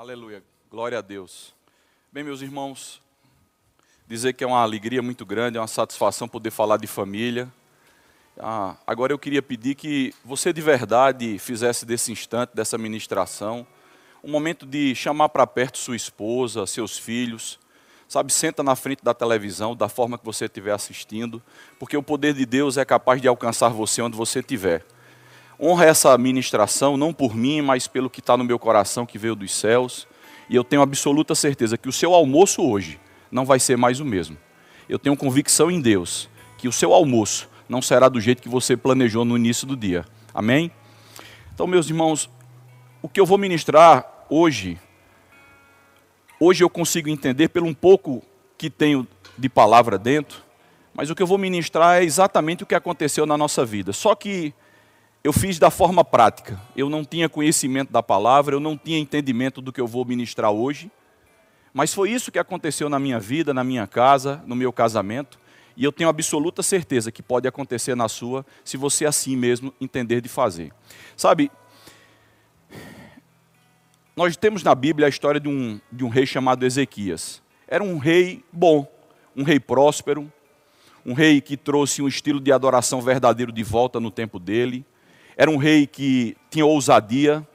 Aleluia. Glória a Deus. Bem, meus irmãos, dizer que é uma alegria muito grande, é uma satisfação poder falar de família. Ah, agora eu queria pedir que você de verdade fizesse desse instante, dessa ministração, um momento de chamar para perto sua esposa, seus filhos. Sabe, senta na frente da televisão, da forma que você estiver assistindo, porque o poder de Deus é capaz de alcançar você onde você estiver. Honra essa ministração, não por mim, mas pelo que está no meu coração, que veio dos céus. E eu tenho absoluta certeza que o seu almoço hoje não vai ser mais o mesmo. Eu tenho convicção em Deus que o seu almoço não será do jeito que você planejou no início do dia. Amém? Então, meus irmãos, o que eu vou ministrar hoje, hoje eu consigo entender pelo um pouco que tenho de palavra dentro, mas o que eu vou ministrar é exatamente o que aconteceu na nossa vida. Só que eu fiz da forma prática. Eu não tinha conhecimento da palavra, eu não tinha entendimento do que eu vou ministrar hoje. Mas foi isso que aconteceu na minha vida, na minha casa, no meu casamento. E eu tenho absoluta certeza que pode acontecer na sua, se você assim mesmo entender de fazer. Sabe, nós temos na Bíblia a história de um, de um rei chamado Ezequias. Era um rei bom, um rei próspero, um rei que trouxe um estilo de adoração verdadeiro de volta no tempo dele era um rei que tinha ousadia,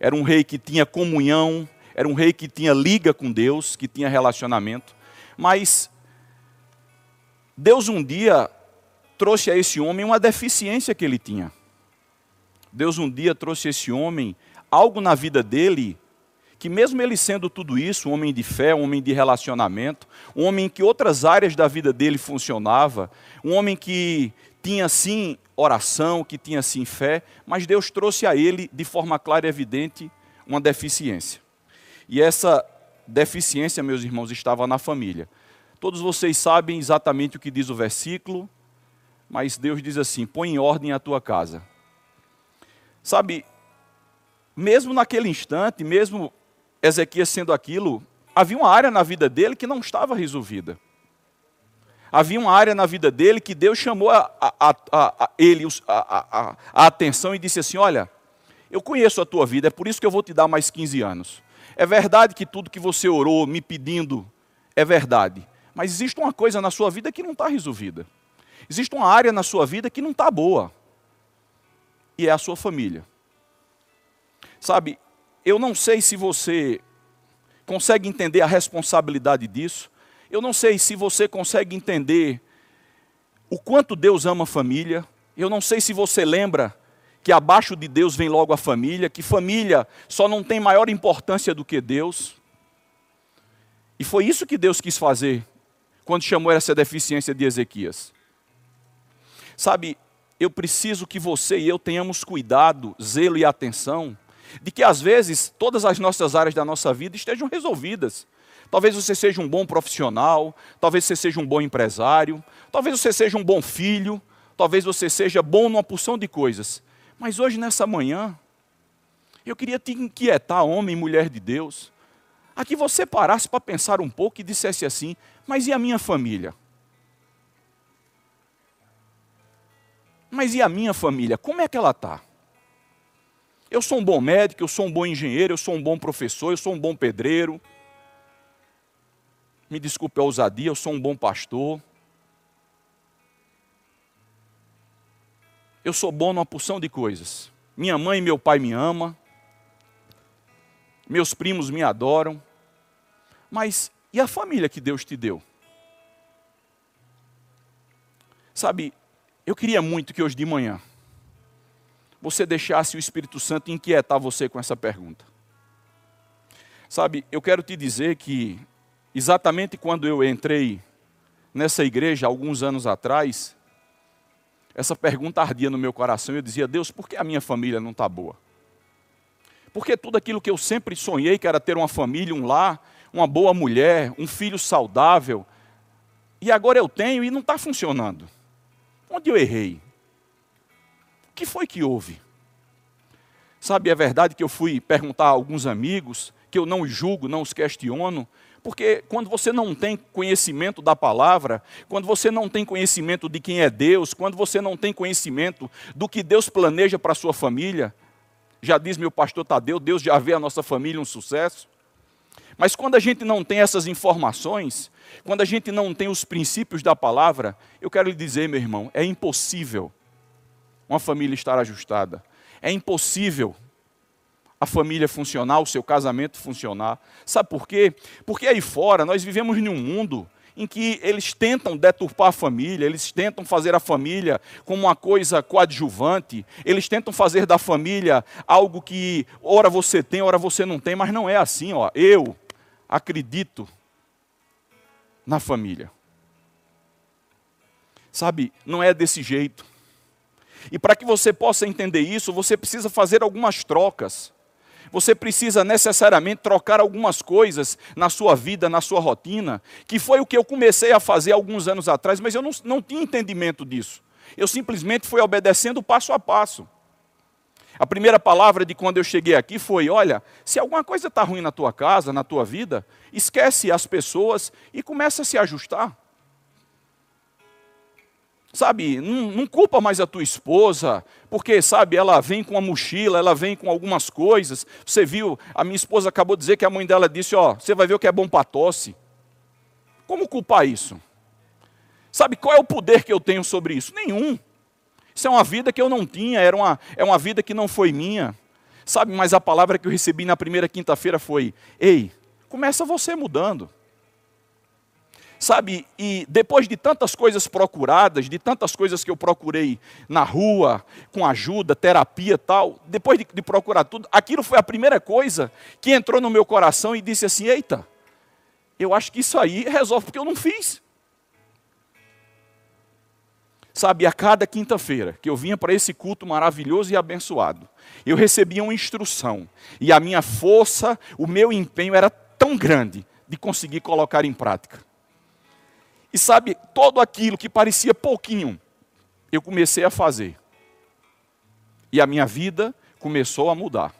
era um rei que tinha comunhão, era um rei que tinha liga com Deus, que tinha relacionamento. Mas Deus um dia trouxe a esse homem uma deficiência que ele tinha. Deus um dia trouxe a esse homem algo na vida dele que mesmo ele sendo tudo isso, um homem de fé, um homem de relacionamento, um homem em que outras áreas da vida dele funcionava, um homem que tinha sim oração, que tinha sim fé, mas Deus trouxe a ele de forma clara e evidente uma deficiência. E essa deficiência, meus irmãos, estava na família. Todos vocês sabem exatamente o que diz o versículo, mas Deus diz assim: põe em ordem a tua casa. Sabe, mesmo naquele instante, mesmo Ezequias sendo aquilo, havia uma área na vida dele que não estava resolvida havia uma área na vida dele que Deus chamou a, a, a, a ele a, atenção e disse assim: Olha, eu conheço a tua vida, é por isso que eu vou te dar mais 15 anos. É verdade que tudo que você orou me pedindo é verdade, mas existe uma coisa na sua vida que não está resolvida. Existe uma área na sua vida que não está boa, e é a sua família. Sabe, eu não sei se você consegue entender a responsabilidade disso, eu não sei se você consegue entender o quanto Deus ama a família. Eu não sei se você lembra que abaixo de Deus vem logo a família, que família só não tem maior importância do que Deus. E foi isso que Deus quis fazer quando chamou essa deficiência de Ezequias. Sabe, eu preciso que você e eu tenhamos cuidado, zelo e atenção de que às vezes todas as nossas áreas da nossa vida estejam resolvidas. Talvez você seja um bom profissional, talvez você seja um bom empresário, talvez você seja um bom filho, talvez você seja bom numa porção de coisas. Mas hoje, nessa manhã, eu queria te inquietar, homem e mulher de Deus, a que você parasse para pensar um pouco e dissesse assim: mas e a minha família? Mas e a minha família? Como é que ela está? Eu sou um bom médico, eu sou um bom engenheiro, eu sou um bom professor, eu sou um bom pedreiro me desculpe a ousadia, eu sou um bom pastor. Eu sou bom numa porção de coisas. Minha mãe e meu pai me amam. Meus primos me adoram. Mas e a família que Deus te deu? Sabe, eu queria muito que hoje de manhã você deixasse o Espírito Santo inquietar você com essa pergunta. Sabe, eu quero te dizer que Exatamente quando eu entrei nessa igreja, alguns anos atrás, essa pergunta ardia no meu coração eu dizia: Deus, por que a minha família não está boa? Porque tudo aquilo que eu sempre sonhei, que era ter uma família, um lar, uma boa mulher, um filho saudável, e agora eu tenho e não está funcionando. Onde eu errei? Que foi que houve? Sabe, é verdade que eu fui perguntar a alguns amigos, que eu não julgo, não os questiono, porque quando você não tem conhecimento da palavra, quando você não tem conhecimento de quem é Deus, quando você não tem conhecimento do que Deus planeja para a sua família, já diz meu pastor Tadeu, Deus já vê a nossa família um sucesso. Mas quando a gente não tem essas informações, quando a gente não tem os princípios da palavra, eu quero lhe dizer, meu irmão, é impossível uma família estar ajustada. É impossível a família funcionar, o seu casamento funcionar. Sabe por quê? Porque aí fora nós vivemos num mundo em que eles tentam deturpar a família, eles tentam fazer a família como uma coisa coadjuvante, eles tentam fazer da família algo que ora você tem, ora você não tem, mas não é assim, ó. Eu acredito na família. Sabe, não é desse jeito. E para que você possa entender isso, você precisa fazer algumas trocas. Você precisa necessariamente trocar algumas coisas na sua vida, na sua rotina, que foi o que eu comecei a fazer alguns anos atrás, mas eu não, não tinha entendimento disso. Eu simplesmente fui obedecendo passo a passo. A primeira palavra de quando eu cheguei aqui foi: olha, se alguma coisa está ruim na tua casa, na tua vida, esquece as pessoas e começa a se ajustar. Sabe, não, não, culpa mais a tua esposa, porque, sabe, ela vem com uma mochila, ela vem com algumas coisas. Você viu, a minha esposa acabou de dizer que a mãe dela disse: Ó, você vai ver o que é bom para tosse. Como culpar isso? Sabe qual é o poder que eu tenho sobre isso? Nenhum. Isso é uma vida que eu não tinha, era uma, é uma vida que não foi minha. Sabe, mas a palavra que eu recebi na primeira quinta-feira foi: Ei, começa você mudando. Sabe, e depois de tantas coisas procuradas, de tantas coisas que eu procurei na rua, com ajuda, terapia tal, depois de, de procurar tudo, aquilo foi a primeira coisa que entrou no meu coração e disse assim: eita, eu acho que isso aí resolve porque eu não fiz. Sabe, a cada quinta-feira que eu vinha para esse culto maravilhoso e abençoado, eu recebia uma instrução, e a minha força, o meu empenho era tão grande de conseguir colocar em prática. E sabe, todo aquilo que parecia pouquinho, eu comecei a fazer. E a minha vida começou a mudar.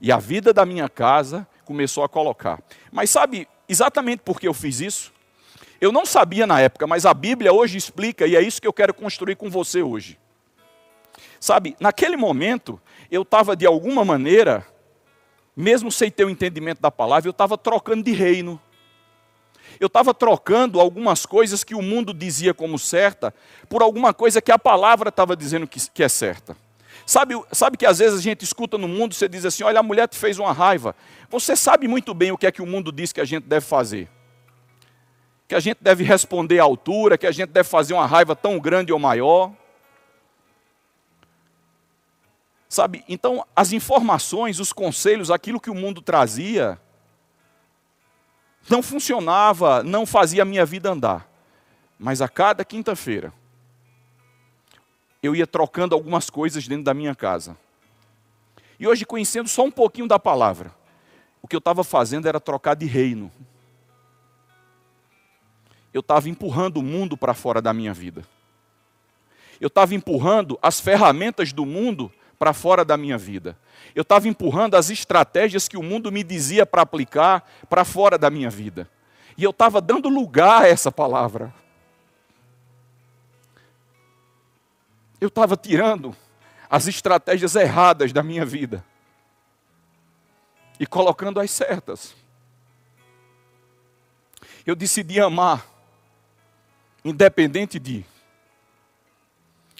E a vida da minha casa começou a colocar. Mas sabe exatamente por que eu fiz isso? Eu não sabia na época, mas a Bíblia hoje explica, e é isso que eu quero construir com você hoje. Sabe, naquele momento, eu estava de alguma maneira, mesmo sem ter o entendimento da palavra, eu estava trocando de reino eu estava trocando algumas coisas que o mundo dizia como certa por alguma coisa que a palavra estava dizendo que, que é certa. Sabe, sabe que às vezes a gente escuta no mundo, você diz assim: olha, a mulher te fez uma raiva. Você sabe muito bem o que é que o mundo diz que a gente deve fazer. Que a gente deve responder à altura, que a gente deve fazer uma raiva tão grande ou maior. Sabe, então as informações, os conselhos, aquilo que o mundo trazia, não funcionava, não fazia a minha vida andar. Mas a cada quinta-feira, eu ia trocando algumas coisas dentro da minha casa. E hoje, conhecendo só um pouquinho da palavra, o que eu estava fazendo era trocar de reino. Eu estava empurrando o mundo para fora da minha vida. Eu estava empurrando as ferramentas do mundo para fora da minha vida. Eu estava empurrando as estratégias que o mundo me dizia para aplicar para fora da minha vida. E eu estava dando lugar a essa palavra. Eu estava tirando as estratégias erradas da minha vida e colocando as certas. Eu decidi amar, independente de.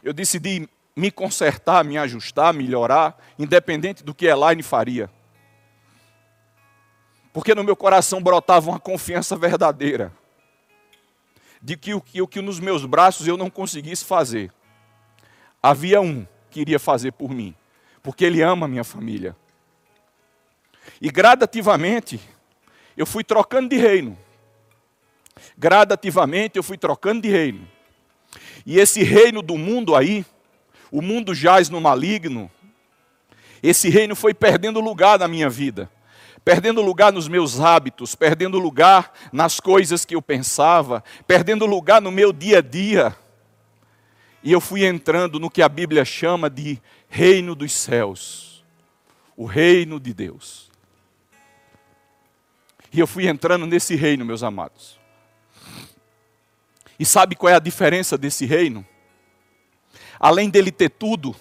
Eu decidi me consertar, me ajustar, melhorar, independente do que Elaine faria. Porque no meu coração brotava uma confiança verdadeira de que o que, o que nos meus braços eu não conseguisse fazer, havia um que iria fazer por mim, porque ele ama a minha família. E gradativamente eu fui trocando de reino. Gradativamente eu fui trocando de reino. E esse reino do mundo aí, o mundo jaz no maligno, esse reino foi perdendo lugar na minha vida, perdendo lugar nos meus hábitos, perdendo lugar nas coisas que eu pensava, perdendo lugar no meu dia a dia. E eu fui entrando no que a Bíblia chama de reino dos céus, o reino de Deus. E eu fui entrando nesse reino, meus amados. E sabe qual é a diferença desse reino? Além dele ter tudo,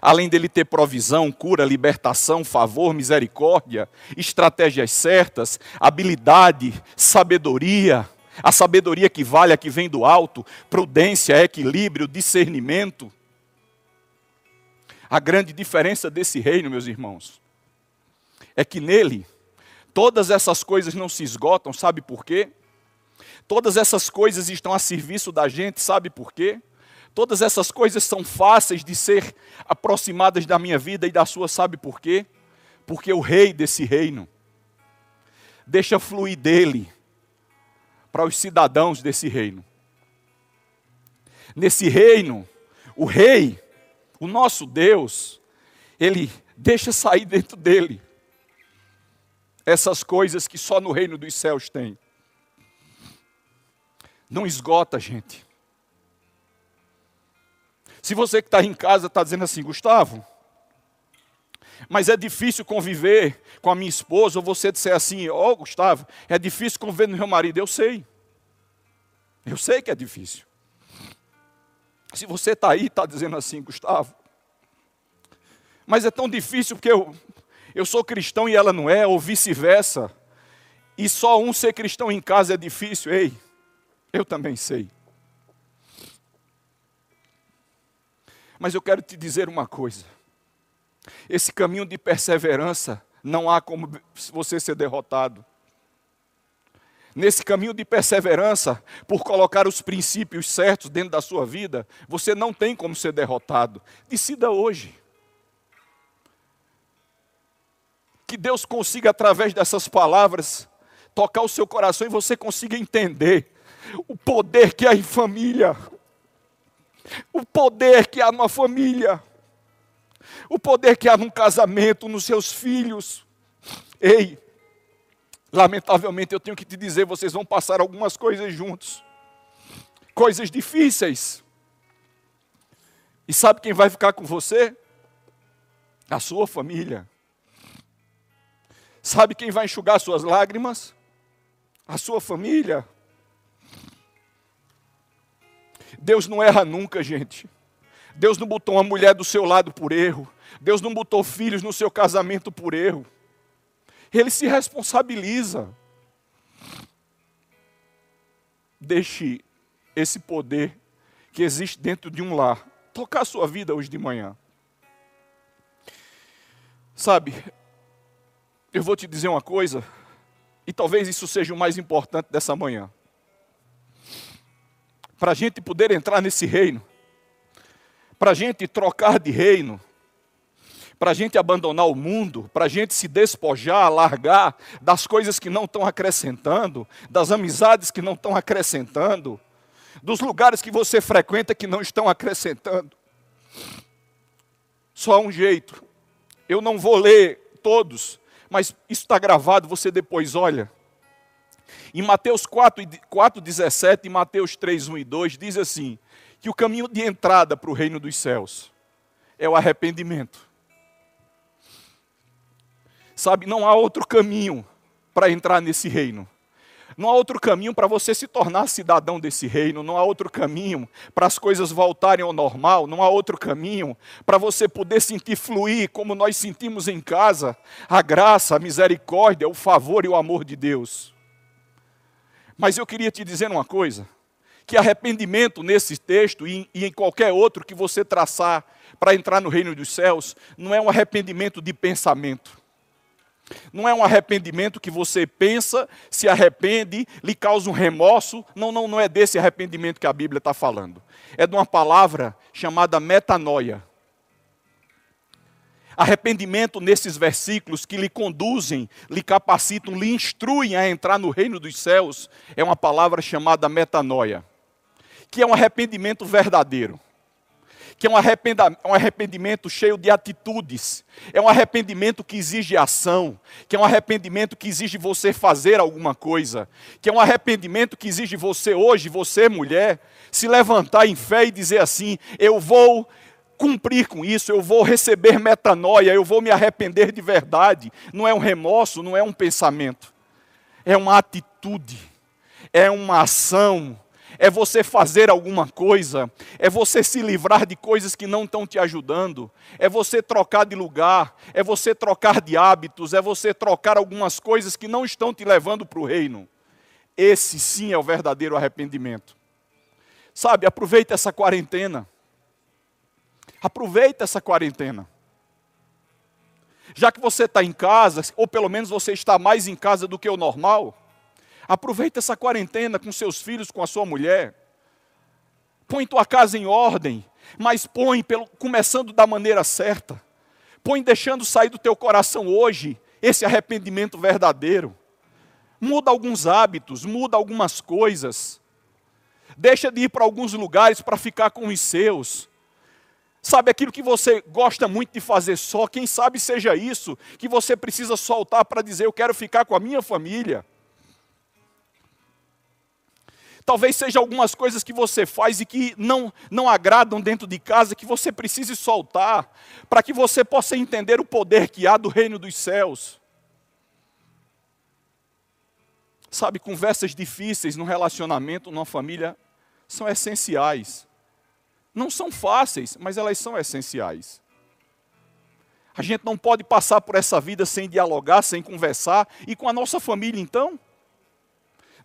além dele ter provisão, cura, libertação, favor, misericórdia, estratégias certas, habilidade, sabedoria, a sabedoria que vale, a que vem do alto, prudência, equilíbrio, discernimento. A grande diferença desse reino, meus irmãos, é que nele todas essas coisas não se esgotam, sabe por quê? Todas essas coisas estão a serviço da gente, sabe por quê? Todas essas coisas são fáceis de ser aproximadas da minha vida e da sua, sabe por quê? Porque o rei desse reino deixa fluir dele para os cidadãos desse reino. Nesse reino, o rei, o nosso Deus, ele deixa sair dentro dele essas coisas que só no reino dos céus tem. Não esgota, gente. Se você que está em casa está dizendo assim, Gustavo, mas é difícil conviver com a minha esposa, ou você disser assim, ó oh, Gustavo, é difícil conviver com meu marido, eu sei. Eu sei que é difícil. Se você está aí está dizendo assim, Gustavo, mas é tão difícil porque eu, eu sou cristão e ela não é, ou vice-versa, e só um ser cristão em casa é difícil, ei, eu também sei. Mas eu quero te dizer uma coisa: esse caminho de perseverança, não há como você ser derrotado. Nesse caminho de perseverança, por colocar os princípios certos dentro da sua vida, você não tem como ser derrotado. Decida hoje. Que Deus consiga, através dessas palavras, tocar o seu coração e você consiga entender o poder que há em família, o poder que há numa família, o poder que há num casamento, nos seus filhos. Ei, lamentavelmente eu tenho que te dizer, vocês vão passar algumas coisas juntos, coisas difíceis. E sabe quem vai ficar com você? A sua família. Sabe quem vai enxugar suas lágrimas? A sua família. Deus não erra nunca, gente. Deus não botou uma mulher do seu lado por erro. Deus não botou filhos no seu casamento por erro. Ele se responsabiliza. Deixe esse poder que existe dentro de um lar tocar a sua vida hoje de manhã. Sabe, eu vou te dizer uma coisa, e talvez isso seja o mais importante dessa manhã para a gente poder entrar nesse reino, para a gente trocar de reino, para a gente abandonar o mundo, para a gente se despojar, largar das coisas que não estão acrescentando, das amizades que não estão acrescentando, dos lugares que você frequenta que não estão acrescentando. Só há um jeito. Eu não vou ler todos, mas isso está gravado, você depois olha. Em Mateus 4, 4, 17 e Mateus 3, 1 e 2 diz assim: que o caminho de entrada para o reino dos céus é o arrependimento. Sabe, não há outro caminho para entrar nesse reino. Não há outro caminho para você se tornar cidadão desse reino, não há outro caminho para as coisas voltarem ao normal, não há outro caminho para você poder sentir fluir como nós sentimos em casa a graça, a misericórdia, o favor e o amor de Deus. Mas eu queria te dizer uma coisa: que arrependimento nesse texto e em qualquer outro que você traçar para entrar no reino dos céus, não é um arrependimento de pensamento. Não é um arrependimento que você pensa, se arrepende, lhe causa um remorso. Não, não, não é desse arrependimento que a Bíblia está falando. É de uma palavra chamada metanoia. Arrependimento nesses versículos que lhe conduzem, lhe capacitam, lhe instruem a entrar no reino dos céus, é uma palavra chamada metanoia, que é um arrependimento verdadeiro, que é um arrependimento cheio de atitudes, é um arrependimento que exige ação, que é um arrependimento que exige você fazer alguma coisa, que é um arrependimento que exige você hoje, você mulher, se levantar em fé e dizer assim: eu vou cumprir com isso, eu vou receber metanoia, eu vou me arrepender de verdade. Não é um remorso, não é um pensamento, é uma atitude, é uma ação, é você fazer alguma coisa, é você se livrar de coisas que não estão te ajudando, é você trocar de lugar, é você trocar de hábitos, é você trocar algumas coisas que não estão te levando para o reino. Esse sim é o verdadeiro arrependimento. Sabe, aproveita essa quarentena. Aproveita essa quarentena. Já que você está em casa, ou pelo menos você está mais em casa do que o normal, aproveita essa quarentena com seus filhos, com a sua mulher. Põe tua casa em ordem, mas põe pelo, começando da maneira certa. Põe deixando sair do teu coração hoje esse arrependimento verdadeiro. Muda alguns hábitos, muda algumas coisas. Deixa de ir para alguns lugares para ficar com os seus. Sabe aquilo que você gosta muito de fazer só, quem sabe seja isso que você precisa soltar para dizer: Eu quero ficar com a minha família. Talvez seja algumas coisas que você faz e que não, não agradam dentro de casa, que você precise soltar, para que você possa entender o poder que há do reino dos céus. Sabe, conversas difíceis no relacionamento, numa família, são essenciais. Não são fáceis, mas elas são essenciais. A gente não pode passar por essa vida sem dialogar, sem conversar. E com a nossa família, então?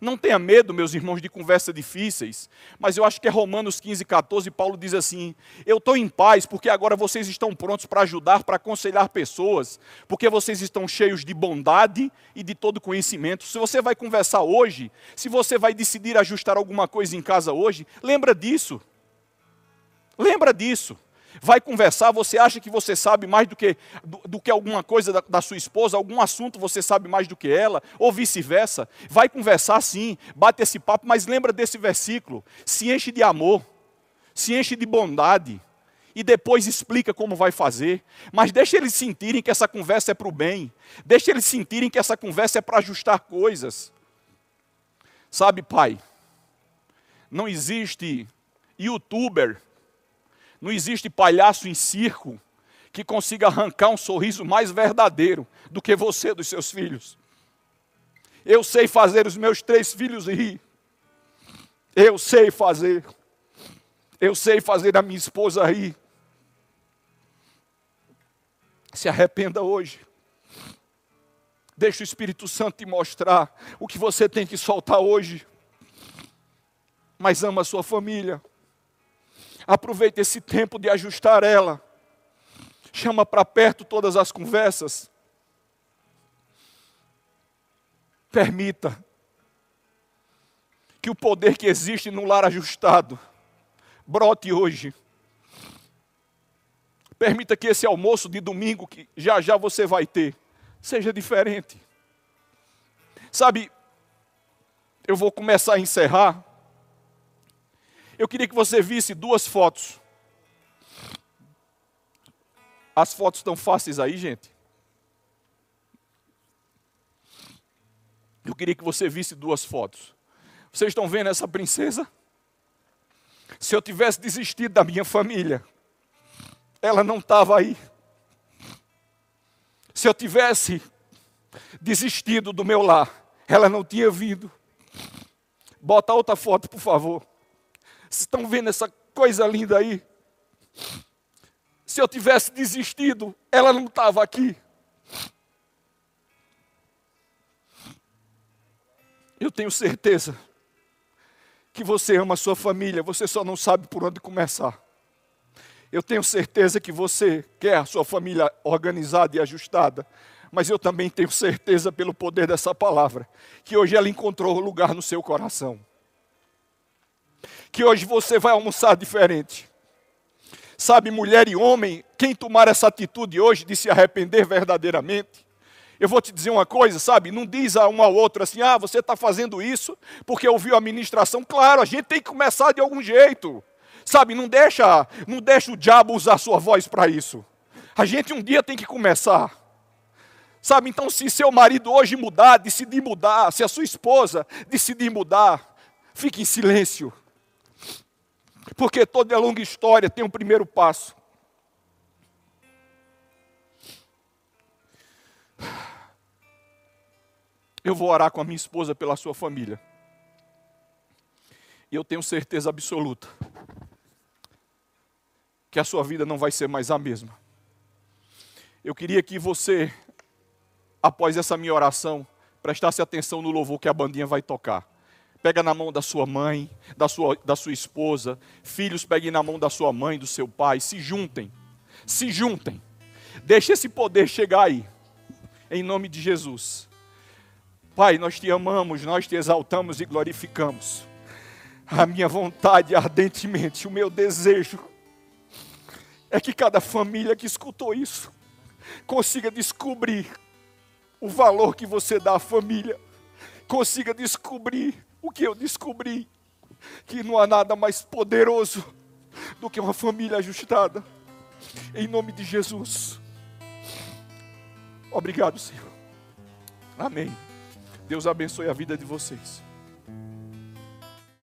Não tenha medo, meus irmãos, de conversas difíceis. Mas eu acho que é Romanos 15, 14, Paulo diz assim: Eu estou em paz porque agora vocês estão prontos para ajudar, para aconselhar pessoas, porque vocês estão cheios de bondade e de todo conhecimento. Se você vai conversar hoje, se você vai decidir ajustar alguma coisa em casa hoje, lembra disso. Lembra disso. Vai conversar, você acha que você sabe mais do que, do, do que alguma coisa da, da, sua esposa, algum assunto você sabe mais do que ela, ou vice-versa. Vai conversar sim, bate esse papo, mas lembra desse versículo. Se enche de amor, se enche de bondade, e depois explica como vai fazer. Mas deixa eles sentirem que essa conversa é para o bem, deixa eles sentirem que essa conversa é para ajustar coisas. Sabe, pai, não existe youtuber não existe palhaço em circo que consiga arrancar um sorriso mais verdadeiro do que você dos seus filhos. Eu sei fazer os meus três filhos rir. Eu sei fazer. Eu sei fazer a minha esposa rir. Se arrependa hoje. Deixa o Espírito Santo te mostrar o que você tem que soltar hoje. Mas ama a sua família. Aproveite esse tempo de ajustar ela. Chama para perto todas as conversas. Permita que o poder que existe no lar ajustado brote hoje. Permita que esse almoço de domingo, que já já você vai ter, seja diferente. Sabe, eu vou começar a encerrar. Eu queria que você visse duas fotos. As fotos estão fáceis aí, gente? Eu queria que você visse duas fotos. Vocês estão vendo essa princesa? Se eu tivesse desistido da minha família, ela não estava aí. Se eu tivesse desistido do meu lar, ela não tinha vindo. Bota outra foto, por favor. Vocês estão vendo essa coisa linda aí? Se eu tivesse desistido, ela não estava aqui. Eu tenho certeza que você ama a sua família, você só não sabe por onde começar. Eu tenho certeza que você quer a sua família organizada e ajustada, mas eu também tenho certeza pelo poder dessa palavra, que hoje ela encontrou lugar no seu coração que hoje você vai almoçar diferente. Sabe, mulher e homem, quem tomar essa atitude hoje de se arrepender verdadeiramente, eu vou te dizer uma coisa, sabe? Não diz a um ao outro assim, ah, você está fazendo isso porque ouviu a ministração. Claro, a gente tem que começar de algum jeito. Sabe, não deixa, não deixa o diabo usar sua voz para isso. A gente um dia tem que começar. Sabe, então se seu marido hoje mudar, decidir mudar, se a sua esposa decidir mudar, fique em silêncio. Porque toda longa história tem um primeiro passo. Eu vou orar com a minha esposa pela sua família. E eu tenho certeza absoluta que a sua vida não vai ser mais a mesma. Eu queria que você, após essa minha oração, prestasse atenção no louvor que a bandinha vai tocar. Pega na mão da sua mãe, da sua, da sua esposa, filhos peguem na mão da sua mãe, do seu pai, se juntem, se juntem. Deixe esse poder chegar aí, em nome de Jesus. Pai, nós te amamos, nós te exaltamos e glorificamos. A minha vontade ardentemente, o meu desejo, é que cada família que escutou isso consiga descobrir o valor que você dá à família, consiga descobrir o que eu descobri, que não há nada mais poderoso do que uma família ajustada. Em nome de Jesus. Obrigado, Senhor. Amém. Deus abençoe a vida de vocês.